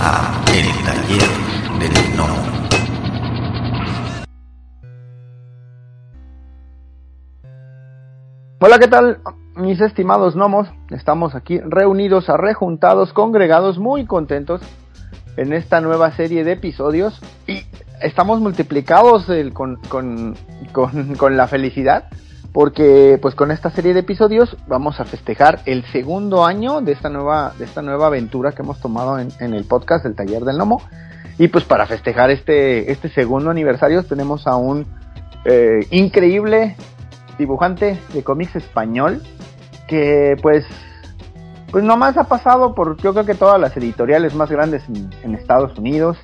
a El Taller del No. Hola, ¿qué tal? Mis estimados gnomos, estamos aquí reunidos, arrejuntados, congregados, muy contentos en esta nueva serie de episodios y estamos multiplicados con- con- con la felicidad porque pues con esta serie de episodios vamos a festejar el segundo año de esta nueva, de esta nueva aventura que hemos tomado en, en el podcast del Taller del Gnomo. Y pues para festejar este, este segundo aniversario tenemos a un eh, increíble dibujante de cómics español que pues pues nomás ha pasado por yo creo que todas las editoriales más grandes en, Estados Unidos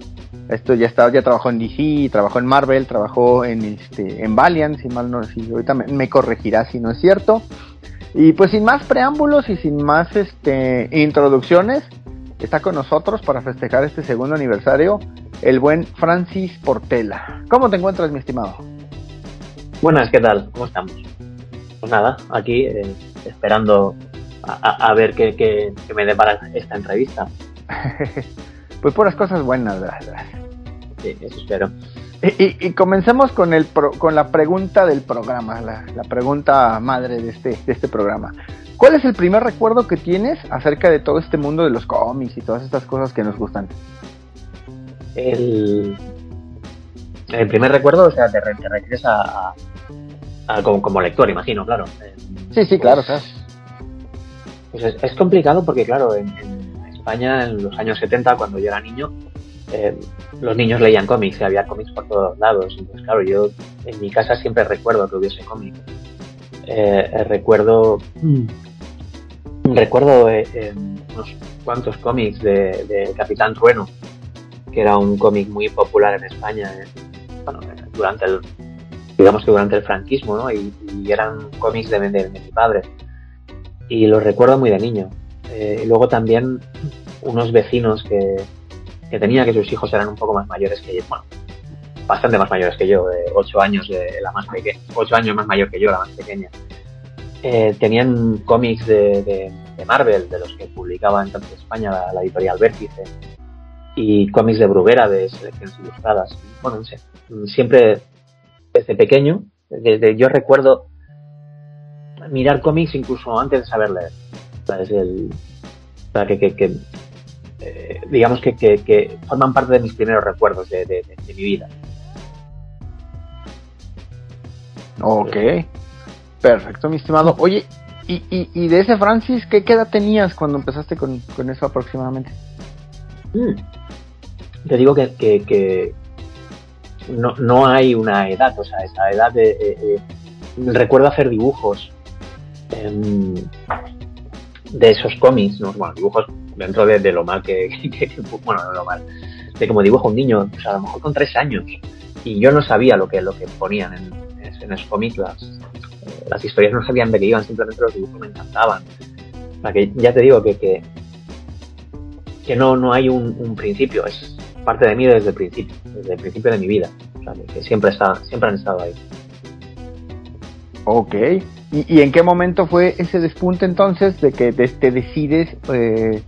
esto ya está ya trabajó en DC trabajó en Marvel trabajó en este en Valiant si mal no si ahorita me, me corregirá si no es cierto y pues sin más preámbulos y sin más este introducciones está con nosotros para festejar este segundo aniversario el buen Francis Portela cómo te encuentras mi estimado Buenas, ¿qué tal? ¿Cómo estamos? Pues nada, aquí eh, esperando a, ver qué, qué- qué me depara esta entrevista. pues puras cosas buenas ¿verdad? Sí, eso espero. Y, y- y comencemos con el pro- con la pregunta del programa, la, la pregunta madre de este, de este programa. ¿Cuál es el primer recuerdo que tienes acerca de todo este mundo de los cómics y todas estas cosas que nos gustan? El, el primer recuerdo, o sea, te, te refieres a, a- a- como, como lector, imagino, claro. Sí, sí, claro, claro. Pues es, es complicado porque, claro, en, en España en los años 70, cuando yo era niño, eh, los niños leían cómics y había cómics por todos lados. Entonces, claro, yo en mi casa siempre recuerdo que hubiese cómics. Eh, eh, recuerdo recuerdo eh, eh, unos cuantos cómics de, de Capitán Trueno, que era un cómic muy popular en España bueno, durante el digamos que durante el franquismo, ¿no? Y, y eran cómics de, de- de mi padre. Y los recuerdo muy de niño. Eh, luego también unos vecinos que, que tenía, que sus hijos eran un poco más mayores que yo, bueno, bastante más mayores que yo, de ocho años de la más pequeña, ocho años más mayor que yo, la más pequeña. Eh, tenían cómics de, Marvel, de los que publicaba entonces España la, la editorial Vértice, y cómics de Bruguera, de selecciones ilustradas. Bueno, no sé, siempre desde pequeño, desde yo recuerdo mirar cómics incluso antes de saber leer. Desde el, que, que- que, eh, digamos que, que- forman parte de mis primeros recuerdos de, de- de- de mi vida. Ok. Perfecto, mi estimado. Oye, y, y, y de ese Francis, ¿qué, qué edad tenías cuando empezaste con, con eso aproximadamente? Mm. Te digo que, que- que no, no hay una edad, o sea, esa edad de... eh, eh, recuerdo hacer dibujos em, de esos cómics, ¿no? bueno, dibujos dentro de, lo mal que, que- Bueno, de lo mal. De como dibuja un niño, sea, a lo mejor con tres años. Y yo no sabía lo que, lo que ponían en, esos cómics, las, eh, las historias no sabían de qué iban, simplemente los dibujos me encantaban. O sea, que ya te digo que, que, que no, no hay un, principio, es parte de mí desde el principio, desde el principio de mi vida. Que siempre, está, siempre han estado ahí. Ok. ¿Y, y en qué momento fue ese despunte entonces de que te, decides eh,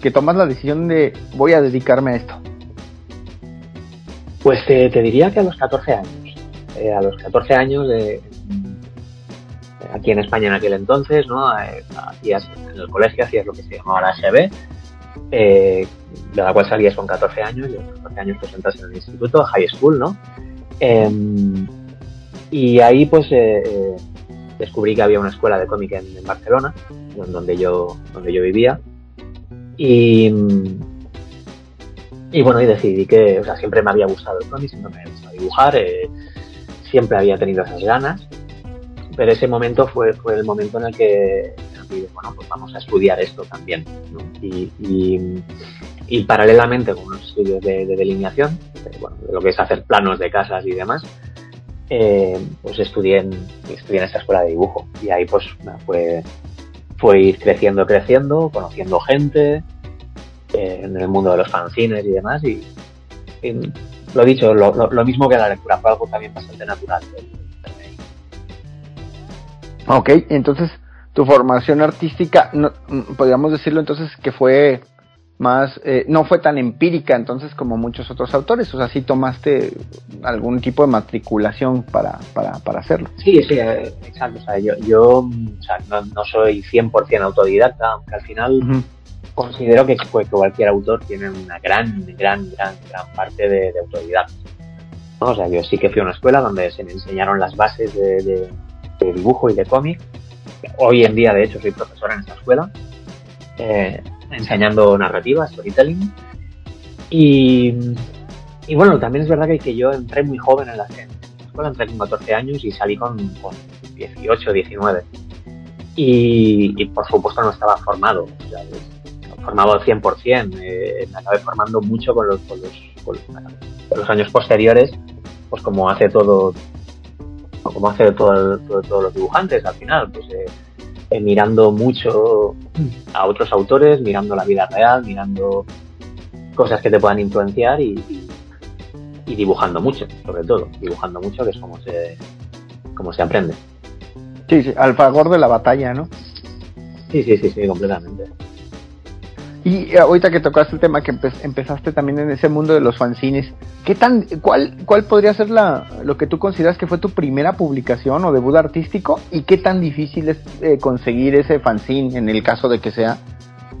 que tomas la decisión de voy a dedicarme a esto? Pues te, diría que a los 14 años. Eh, a los 14 años, eh, aquí en España en aquel entonces, ¿no? Hacías, en el colegio hacías lo que se llamaba la SB, de la cual salías con 14 años, y a los 14 años pues entras en el instituto, high school, ¿no? Y ahí pues eh, eh, descubrí que había una escuela de cómic en, Barcelona, donde yo, donde yo vivía. Y, y bueno, y decidí que, o sea, siempre me había gustado el cómic, siempre me había gustado dibujar, eh, siempre había tenido esas ganas, pero ese momento fue, fue el momento en el que, dije, bueno, pues vamos a estudiar esto también. Y, y, paralelamente con los estudios de, de delineación, de, bueno, de lo que es hacer planos de casas y demás, eh, pues estudié en, estudié en esta escuela de dibujo. Y ahí pues fue, fue ir creciendo, creciendo, conociendo gente eh, en el mundo de los fanzines y demás. Y, y lo dicho, lo, lo, mismo que la lectura, fue algo también bastante natural. Ok, entonces tu formación artística, no, podríamos decirlo entonces que fue más, eh, no fue tan empírica entonces como muchos otros autores, o sea, sí tomaste algún tipo de matriculación para, para, para hacerlo. Sí, sí, eh, exacto, o sea, yo, yo o sea, no, no, soy 100% autodidacta, aunque al final uh -huh. considero que, que, cualquier autor tiene una gran, gran, gran, gran parte de, de autoridad. ¿no? O sea, yo sí que fui a una escuela donde se me enseñaron las bases de, de, de dibujo y de cómic. Hoy en día, de hecho, soy profesora en esta escuela. Eh, enseñando narrativa, storytelling. Y, y, bueno, también es verdad que, que, yo entré muy joven en la, en la escuela, entré con 14 años y salí con, con 18, 19. Y, y, por supuesto no estaba formado, sea, formado al 100%, eh, me acabé formando mucho con los, con los, con los, con los años posteriores, pues como hace todo, como hace todo, todo, todos los dibujantes al final, pues eh, eh, mirando mucho a otros autores, mirando la vida real, mirando cosas que te puedan influenciar y, y, y, dibujando mucho, sobre todo, dibujando mucho, que es como se, como se aprende. Sí, sí, al favor de la batalla, ¿no? Sí, sí, sí, sí, completamente. Y ahorita que tocaste el tema que empe empezaste también en ese mundo de los fanzines, ¿qué tan, cuál, cuál podría ser la, lo que tú consideras que fue tu primera publicación o debut artístico y qué tan difícil es eh, conseguir ese fanzine en el caso de que sea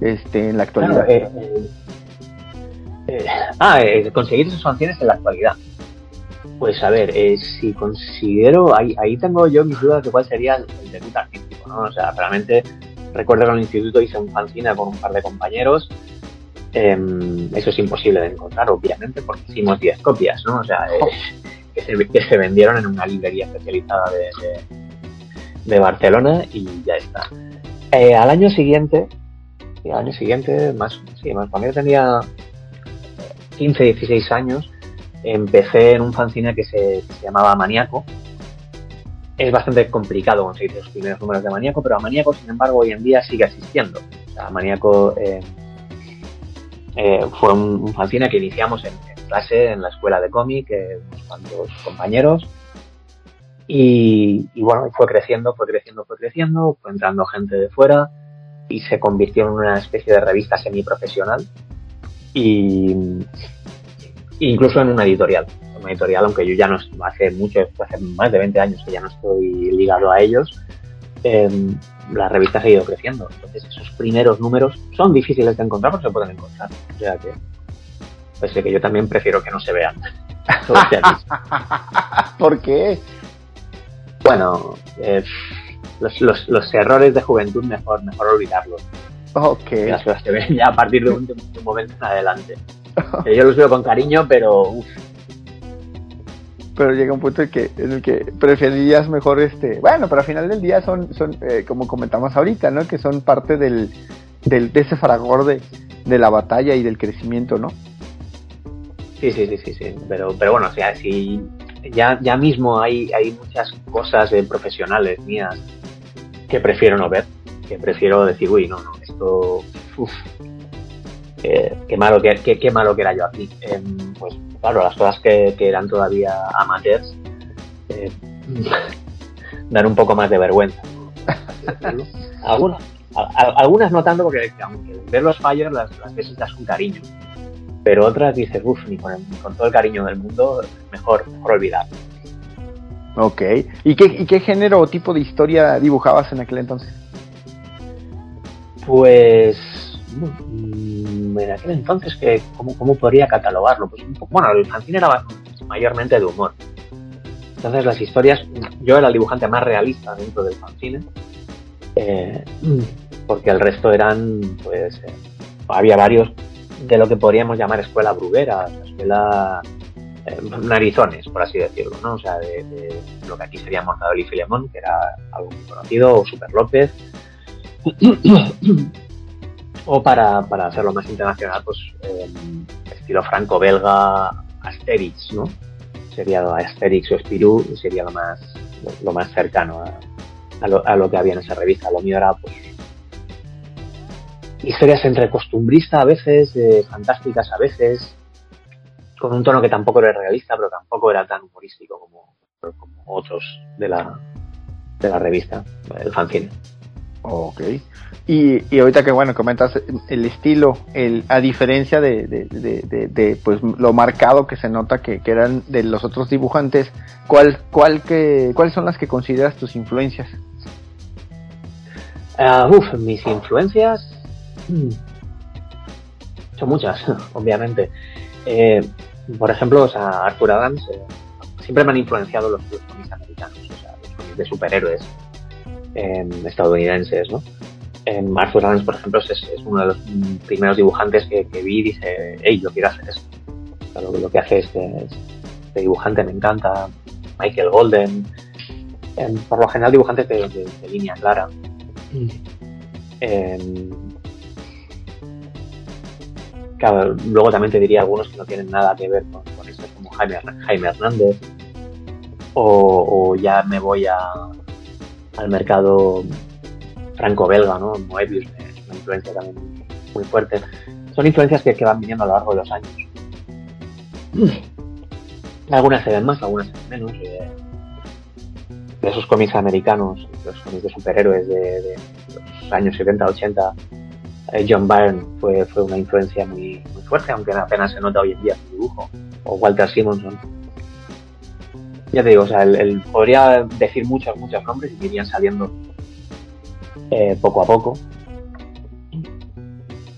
este, en la actualidad? Claro, eh, eh, ah, conseguir esos fanzines en la actualidad. Pues a ver, si considero, ahí, ahí tengo yo mis dudas de cuál sería el debut artístico, ¿no? O sea, realmente Recuerdo que en el instituto hice un fanzine con un par de compañeros. Eh, eso es imposible de encontrar, obviamente, porque hicimos 10 copias, ¿no? O sea, eh, que, se, que, se, vendieron en una librería especializada de, de, de Barcelona y ya está. Eh, al año siguiente, y al año siguiente, más, sí, más cuando yo tenía 15, 16 años, empecé en un fanzine que se, que se llamaba Maniaco, es bastante complicado conseguir los primeros números de Maníaco, pero a Maníaco, sin embargo, hoy en día sigue existiendo. O Maníaco eh, eh, fue un, un, que iniciamos en, en, clase, en la escuela de cómic, eh, unos cuantos compañeros. Y, y, bueno, fue creciendo, fue creciendo, fue creciendo, fue entrando gente de fuera y se convirtió en una especie de revista semiprofesional y incluso en una editorial una editorial, aunque yo ya no hace mucho, hace más de 20 años que ya no estoy ligado a ellos, eh, la revista ha seguido creciendo. Entonces esos primeros números son difíciles de encontrar, pero se pueden encontrar. O sea que, pues que yo también prefiero que no se vean. ¿Por qué? Bueno, eh, los, los, los, errores de juventud mejor, mejor olvidarlos. Ok. Las cosas se ven ya a partir de un, de un momento en adelante. Yo los veo con cariño, pero uf, pero llega un punto en, que, en el que preferirías mejor este bueno pero al final del día son son eh, como comentamos ahorita no que son parte del, del de ese fragor de, de, la batalla y del crecimiento no sí sí sí sí sí. Pero pero bueno o sea si ya ya mismo hay hay muchas cosas de profesionales mías que prefiero no ver que prefiero decir uy no no esto uf, eh, qué malo que qué, qué, malo que era yo aquí. Eh, pues claro las cosas que, que eran todavía amateurs eh, dan un poco más de vergüenza. Algunas algunas no tanto porque aunque ver los fallos las, las ves das con cariño pero otras dices uff ni con, con, todo el cariño del mundo mejor mejor olvidar Ok, ¿Y qué, ¿y qué género o tipo de historia dibujabas en aquel entonces? Pues en aquel entonces, que ¿cómo, ¿cómo, podría catalogarlo? Pues bueno, el fanzine era mayormente de humor. Entonces las historias, yo era el dibujante más realista dentro del fanzine, eh, porque el resto eran, pues, eh, había varios de lo que podríamos llamar escuela bruguera, escuela eh, narizones, por así decirlo, ¿no? O sea, de, de lo que aquí sería Mortadelo y Filemón, que era algo muy conocido, o Super López. O para, para hacerlo más internacional, pues eh, estilo franco-belga Asterix, ¿no? Sería Asterix o Spirou, sería lo más, lo más cercano a, a, lo, a, lo, que había en esa revista. Lo mío era, pues, historias entre costumbrista a veces, eh, fantásticas a veces, con un tono que tampoco era realista, pero tampoco era tan humorístico como, como otros de la, de la revista, el fanzine. Ok. Y, y ahorita que bueno, comentas el estilo, el, a diferencia de, de, de, pues lo marcado que se nota que, que, eran de los otros dibujantes, ¿cuál, cuál que, ¿cuáles son las que consideras tus influencias? Uh, uf, mis influencias hmm, son muchas, obviamente. Eh, por ejemplo, o sea, Arthur Adams eh, siempre me han influenciado los, los americanos, o sea, los de superhéroes estadounidenses, ¿no? Eh, Arthur Adams, por ejemplo, es, uno de los primeros dibujantes que, vi y dice, hey, yo quiero hacer eso. Lo, que hace este, este, dibujante me encanta. Michael Golden, por lo general dibujantes de, de, de línea clara. Claro, luego también te diría algunos que no tienen nada que ver con, con esto, como Jaime, Hernández. O, ya me voy a, al mercado franco-belga, ¿no? Moebius es una influencia también muy fuerte. Son influencias que, que, van viniendo a lo largo de los años. Algunas se ven más, algunas se ven menos. Eh, de esos cómics americanos, los cómics de superhéroes de, de los años 70, 80, eh, John Byrne fue, fue una influencia muy, muy, fuerte, aunque apenas se nota hoy en día su dibujo. O Walter Simonson. Ya te digo, o sea, el, podría decir muchos, muchos nombres y me irían saliendo eh, poco a poco.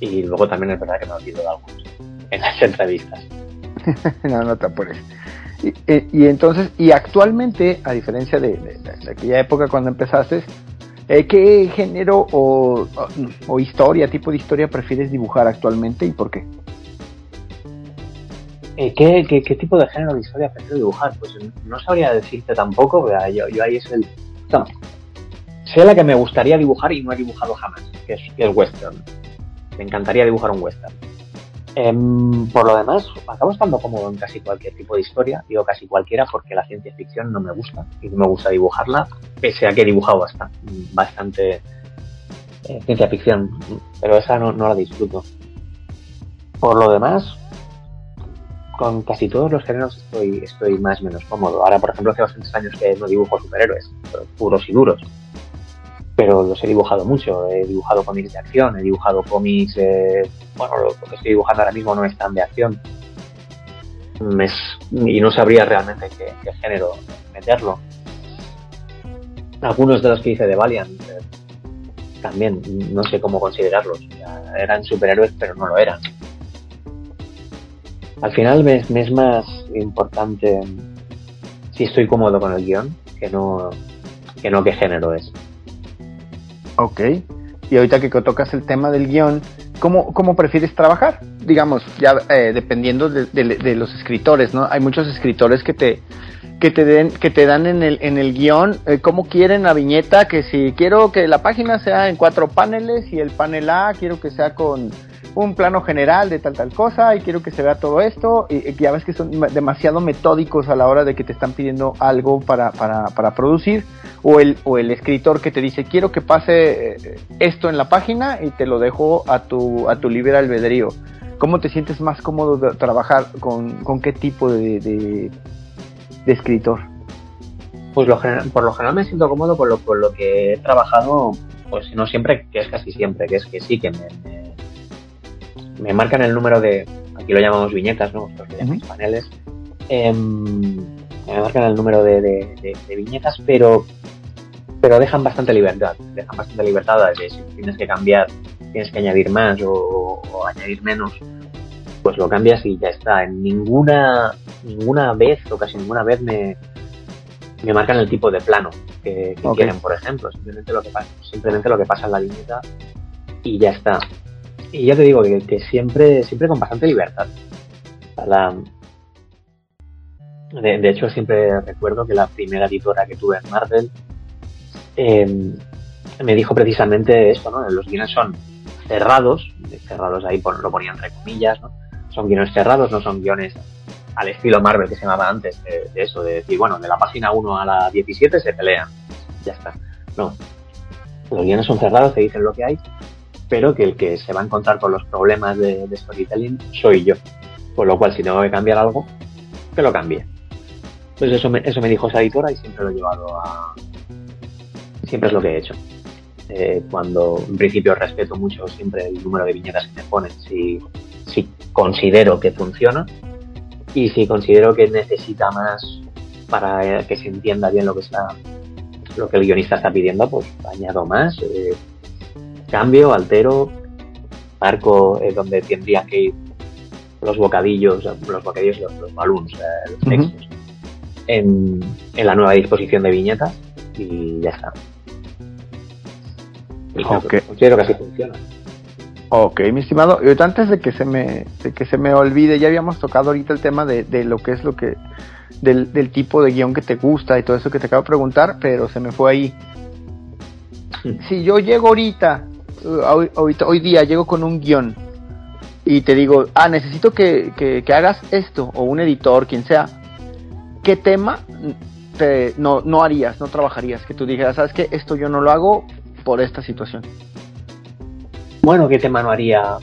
Y luego también es verdad que me olvido de algunos en las entrevistas. no, no te apures. Y, y, entonces, y actualmente, a diferencia de, aquella época cuando empezaste, eh, ¿qué género o, o, historia, tipo de historia prefieres dibujar actualmente y por qué? Eh, ¿qué, tipo de género de historia prefiero dibujar? Pues no sabría decirte tampoco, pero yo, ahí es el... No, sé la que me gustaría dibujar y no he dibujado jamás, que es, que es western. Me encantaría dibujar un western. Eh, por lo demás, acabo estando cómodo en casi cualquier tipo de historia, digo casi cualquiera porque la ciencia ficción no me gusta y no me gusta dibujarla, pese a que he dibujado bastante, bastante eh, ciencia ficción, pero esa no, la disfruto. Por lo demás, con casi todos los géneros estoy, estoy más o menos cómodo. Ahora, por ejemplo, hace bastantes años que no dibujo superhéroes, puros y duros pero los he dibujado mucho. He dibujado cómics de acción, he dibujado cómics, eh, bueno, lo, que estoy dibujando ahora mismo no es tan de acción. Y no sabría realmente qué, qué, género meterlo. Algunos de los que hice de Valiant eh, también, no sé cómo considerarlos. Eran superhéroes, pero no lo eran. Al final me, es más importante si estoy cómodo con el guion que no, que no qué género es. Ok. Y ahorita que tocas el tema del guion, ¿cómo, prefieres trabajar? Digamos, ya eh, dependiendo de, de, de, los escritores, ¿no? Hay muchos escritores que te que te den que te dan en el en el guion eh, cómo quieren la viñeta que si quiero que la página sea en cuatro paneles y el panel A quiero que sea con un plano general de tal tal cosa y quiero que se vea todo esto y, ya ves que son demasiado metódicos a la hora de que te están pidiendo algo para, para, para producir o el, o el escritor que te dice quiero que pase esto en la página y te lo dejo a tu, a tu libre albedrío. ¿Cómo te sientes más cómodo de trabajar con, con qué tipo de, de, escritor? Pues lo por lo general me siento cómodo con lo, con lo que he trabajado, pues no siempre, que es casi siempre, que es que sí, que me, me marcan el número de, aquí lo llamamos viñetas, ¿no? Nosotros lo llamamos uh -huh. paneles. Eh, me marcan el número de, de, de, de, viñetas, pero pero dejan bastante libertad, dejan bastante libertad de si tienes que cambiar, tienes que añadir más o, o, añadir menos, pues lo cambias y ya está. En ninguna, ninguna vez o casi ninguna vez me, me marcan el tipo de plano que, que okay. quieren, por ejemplo. Simplemente lo que pasa, simplemente lo que pasa en la viñeta y ya está. Y ya te digo que, siempre, siempre con bastante libertad. De, hecho, siempre recuerdo que la primera editora que tuve en Marvel eh, me dijo precisamente esto, ¿no? Los guiones son cerrados, cerrados ahí por, lo ponía entre comillas, ¿no? Son guiones cerrados, no son guiones al estilo Marvel que se llamaba antes, de, de eso, de decir, bueno, de la página 1 a la 17 se pelean, ya está. No, los guiones son cerrados, te dicen lo que hay, pero que el que se va a encontrar con los problemas de, de storytelling soy yo. Por lo cual, si tengo que cambiar algo, que lo cambie. Pues eso me, eso me dijo esa editora y siempre lo he llevado a, siempre es lo que he hecho. eh, cuando en principio respeto mucho siempre el número de viñetas que me ponen, si, si considero que funciona y si considero que necesita más para que se entienda bien lo que está lo que el guionista está pidiendo, pues añado más, eh, cambio, altero, marco eh, donde tendrían que ir los bocadillos, los bocadillos, los, los balloons, eh, los textos, en, en, la nueva disposición de viñetas y ya está. Y okay. considero que así funciona. Ok, mi estimado. Antes de que se me, de que se me olvide, ya habíamos tocado ahorita el tema de, de lo que es lo que, del, del, tipo de guion que te gusta y todo eso que te acabo de preguntar, pero se me fue ahí. Si yo llego ahorita, hoy, hoy día llego con un guion y te digo, ah, necesito que, que, hagas esto, o un editor, quien sea, ¿qué tema te, no, no harías, no trabajarías? Que tú dijeras, ¿sabes qué? Esto yo no lo hago por esta situación. Bueno, ¿qué tema no haría?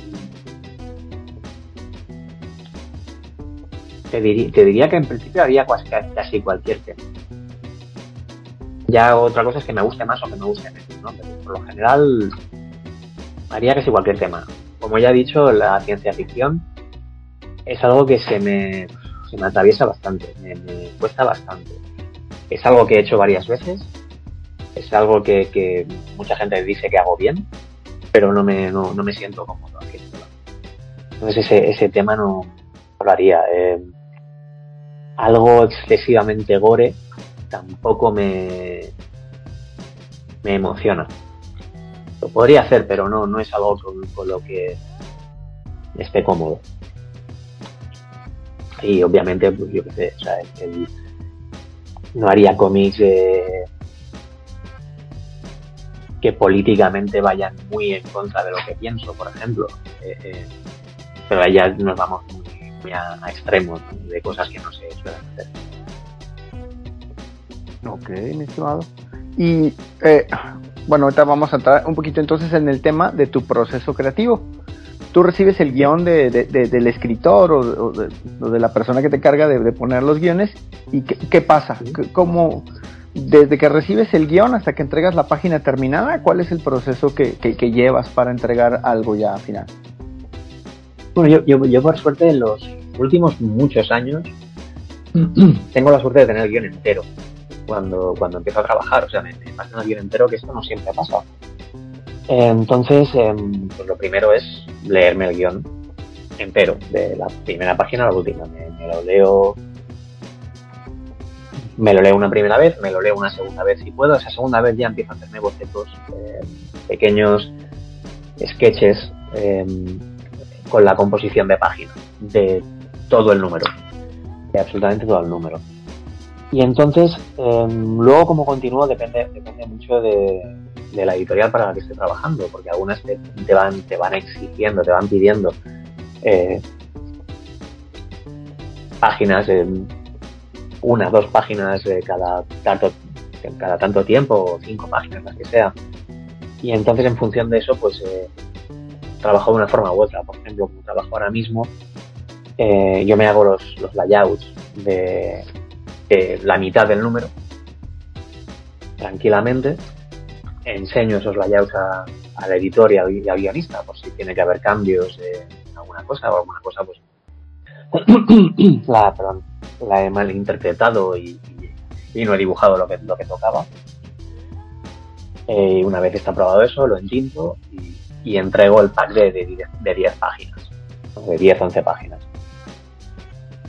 Te, diría, que en principio haría casi cualquier tema. Ya otra cosa es que me guste más o que me guste menos, ¿no? Pero por lo general haría casi cualquier tema. Como ya he dicho, la ciencia ficción es algo que se me, se me atraviesa bastante, me, cuesta bastante. Es algo que he hecho varias veces, es algo que, que mucha gente dice que hago bien, pero no me, no, no me siento cómodo haciéndolo. Entonces ese, ese tema no, no lo haría. Eh, algo excesivamente gore tampoco me, me emociona. Podría hacer, pero no, no es algo con, lo que esté cómodo. Y obviamente, pues yo qué sé, o sea, el, no haría cómics eh, que políticamente vayan muy en contra de lo que pienso, por ejemplo. Eh, eh, pero allá nos vamos muy, a, a, extremos de cosas que no se suelen hacer. Ok, mi estimado. Y eh, bueno, ahorita vamos a entrar un poquito entonces en el tema de tu proceso creativo. Tú recibes el guion de, de, de, del escritor o, o, o, de, la persona que te carga de, poner los guiones y qué, qué pasa, ¿Cómo, desde que recibes el guion hasta que entregas la página terminada, ¿cuál es el proceso que, que, que llevas para entregar algo ya final? Bueno, yo, yo, yo, por suerte en los últimos muchos años tengo la suerte de tener el guion entero cuando, cuando empiezo a trabajar, o sea, me, me el guion entero que esto no siempre ha pasado. Entonces, eh, pues lo primero es leerme el guion entero, de la primera página a la última. Me, me lo leo me lo leo una primera vez, me lo leo una segunda vez si puedo. Esa segunda vez ya empiezo a hacerme bocetos, eh, pequeños sketches eh, con la composición de página de todo el número, de absolutamente todo el número. Y entonces, eh, luego como continúo depende, depende mucho de, la editorial para la que esté trabajando, porque algunas te, van, te van exigiendo, te van pidiendo eh, páginas una, dos páginas de cada tanto, cada tanto tiempo, o cinco páginas, las que sea. Y entonces en función de eso, pues eh, trabajo de una forma u otra. Por ejemplo, como trabajo ahora mismo, eh, yo me hago los, los layouts de, de, la mitad del número, tranquilamente. Enseño esos layouts a, al editor y al, guionista, por si tiene que haber cambios en alguna cosa o alguna cosa, pues la, perdón, la he malinterpretado y, y, no he dibujado lo que, lo que tocaba. Eh, una vez está probado eso, lo entinto y, y entrego el pack de, de, de 10 páginas, de 10, 11 páginas.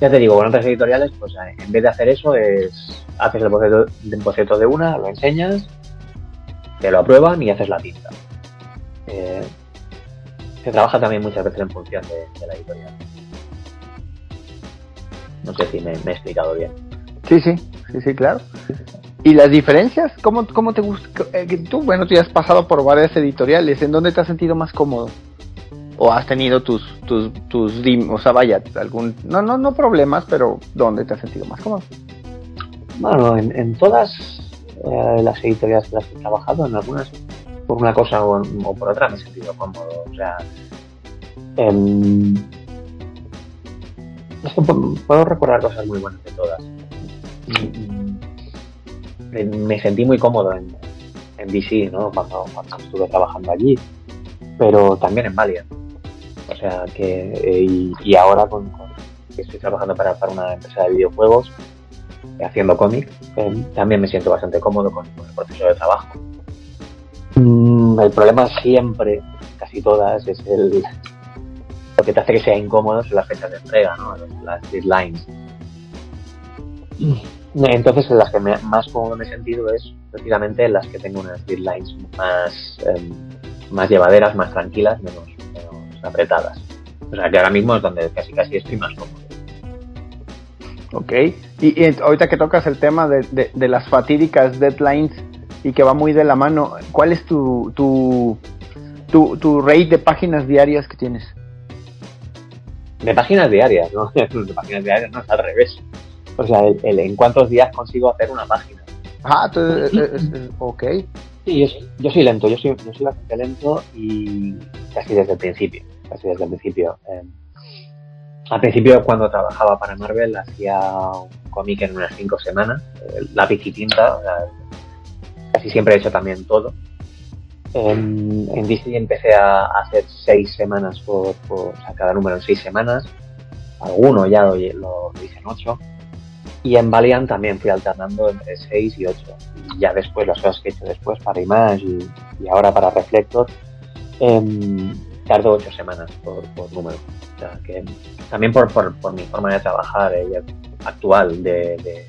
Ya te digo, con otras editoriales, pues eh, en vez de hacer eso, es haces el boceto, el boceto de una, lo enseñas, te lo aprueban y haces la tinta. Eh, se trabaja también muchas veces en función de, la editorial. No sé si me, me he explicado bien. Sí, sí, sí, sí, claro. ¿Y las diferencias? ¿Cómo, cómo te gusta? Eh, tú, bueno, tú ya has pasado por varias editoriales. ¿En dónde te has sentido más cómodo? ¿O has tenido tus, tus, tus, o sea, vaya, algún, no, no, no problemas, pero ¿dónde te has sentido más cómodo? Bueno, en, todas eh, las editoriales en las que he trabajado, en algunas, por una cosa o, por otra, me he sentido cómodo. O sea, que puedo recordar cosas muy buenas de todas. Me sentí muy cómodo en, en en DC, ¿no? Cuando, cuando estuve trabajando allí, pero también en Valiant. O sea que, eh, y, ahora con, que estoy trabajando para, una empresa de videojuegos, haciendo cómic, eh, también me siento bastante cómodo con, el proceso de trabajo. Mm, el problema siempre, casi todas, es el lo que te hace que sea incómodo son las fechas de entrega, ¿no? las deadlines. Entonces, en las que más cómodo me he sentido es precisamente en las que tengo unas deadlines más, em, más llevaderas, más tranquilas, menos, apretadas. O sea, que ahora mismo es donde casi casi estoy más cómodo. Ok, y, ahorita que tocas el tema de, de, las fatídicas deadlines y que va muy de la mano, ¿cuál es tu, tu, tu, tu rate de páginas diarias que tienes? De páginas diarias, ¿no? de páginas diarias no es al revés. O sea, el, en cuántos días consigo hacer una página. Ah, eh, eh, eh, ok. Sí, yo, soy lento, yo soy, yo soy bastante lento y casi desde el principio, casi desde el principio. al principio cuando trabajaba para Marvel hacía un cómic en unas cinco semanas, lápiz y tinta, casi siempre he hecho también todo. En, en DC empecé a, hacer seis semanas por, por cada número en seis semanas. Alguno ya lo, lo hice en ocho y en Valiant también fui alternando entre 6 y 8. Y ya después, las cosas que he hecho después para Image y, ahora para Reflector, eh, tardo 8 semanas por, número. O sea, que también por, por, mi forma de trabajar eh, actual, de,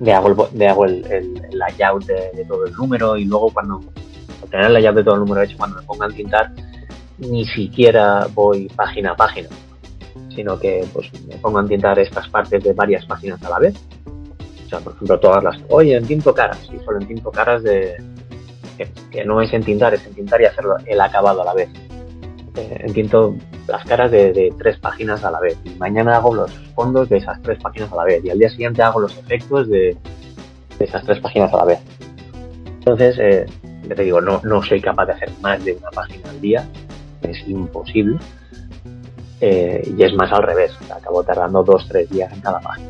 de, hago, el, de hago el, layout de, todo el número y luego cuando tener el layout de todo el número hecho, cuando me pongan a tintar, ni siquiera voy página a página sino que pues me pongo a entintar estas partes de varias páginas a la vez. O sea, por ejemplo, todas las, oye, entinto caras, y solo entinto caras de, que, no es entintar, es entintar y hacerlo el acabado a la vez. Eh, entinto las caras de, tres páginas a la vez. Y mañana hago los fondos de esas tres páginas a la vez. Y al día siguiente hago los efectos de, esas tres páginas a la vez. Entonces, eh, te digo, no, no soy capaz de hacer más de una página al día. Es imposible. Eh, y es más al revés, acabo tardando dos, tres días en cada página.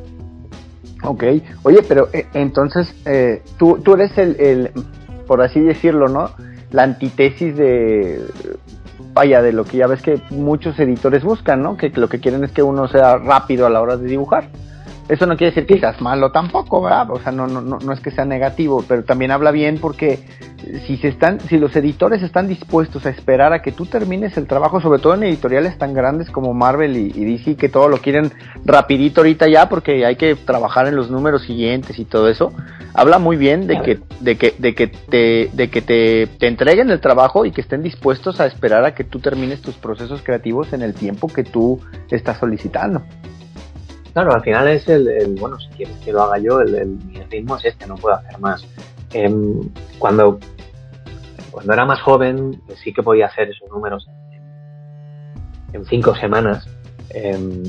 Ok, oye, pero eh, entonces eh, tú, tú eres el, el, por así decirlo, ¿no? La antítesis de, vaya, de lo que ya ves que muchos editores buscan, ¿no? Que lo que quieren es que uno sea rápido a la hora de dibujar. Eso no quiere decir que seas malo tampoco, ¿verdad? O sea, no, no, no, es que sea negativo, pero también habla bien porque si se están, si los editores están dispuestos a esperar a que tú termines el trabajo, sobre todo en editoriales tan grandes como Marvel y, DC, que todo lo quieren rapidito ahorita ya porque hay que trabajar en los números siguientes y todo eso, habla muy bien de que, de que, de que te, de que te, te entreguen el trabajo y que estén dispuestos a esperar a que tú termines tus procesos creativos en el tiempo que tú estás solicitando. Claro, al final es el, bueno, si quieres que lo haga yo, el, mi ritmo es este, no puedo hacer más. Em, cuando, cuando era más joven, sí que podía hacer esos números en, cinco semanas, em,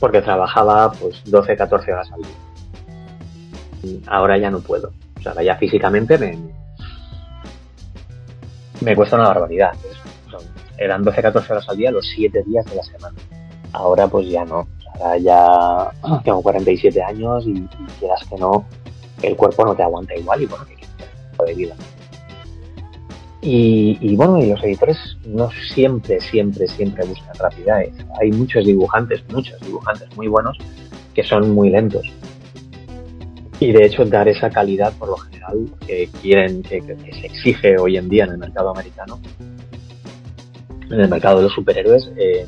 porque trabajaba pues 12, 14 horas al día. Ahora ya no puedo. O sea, ya físicamente me, me cuesta una barbaridad. eran 12, 14 horas al día los 7 días de la semana. Ahora pues ya no ya tengo 47 años y, quieras que no, el cuerpo no te aguanta igual y bueno, que de vida. Y, bueno, y los editores no siempre, siempre, siempre buscan rapidez. Hay muchos dibujantes, muchos dibujantes muy buenos que son muy lentos. Y de hecho dar esa calidad por lo general que quieren, que, se exige hoy en día en el mercado americano, en el mercado de los superhéroes, eh,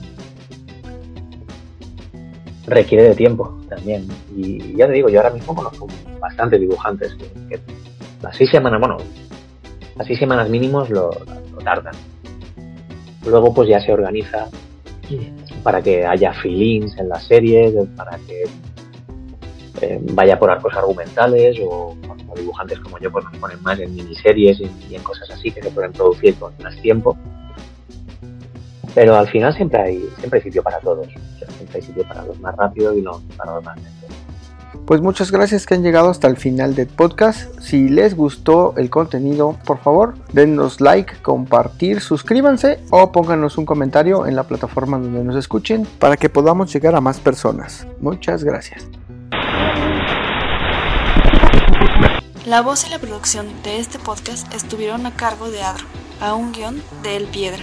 requiere de tiempo también. Y ya te digo, yo ahora mismo conozco bastantes dibujantes que, las seis semanas, bueno, las seis semanas mínimos lo, tardan. Luego pues ya se organiza para que haya feelings en las series, para que eh, vaya por arcos argumentales o, dibujantes como yo pues nos ponen más en miniseries y, en cosas así que se pueden producir con más tiempo. Pero al final siempre hay, siempre hay sitio para todos. Siempre hay sitio para los más rápidos y los, para los más lentos. Pues muchas gracias que han llegado hasta el final del podcast. Si les gustó el contenido, por favor, denos like, compartir, suscríbanse o pónganos un comentario en la plataforma donde nos escuchen para que podamos llegar a más personas. Muchas gracias. La voz y la producción de este podcast estuvieron a cargo de Adro, a un guion de El Piedra.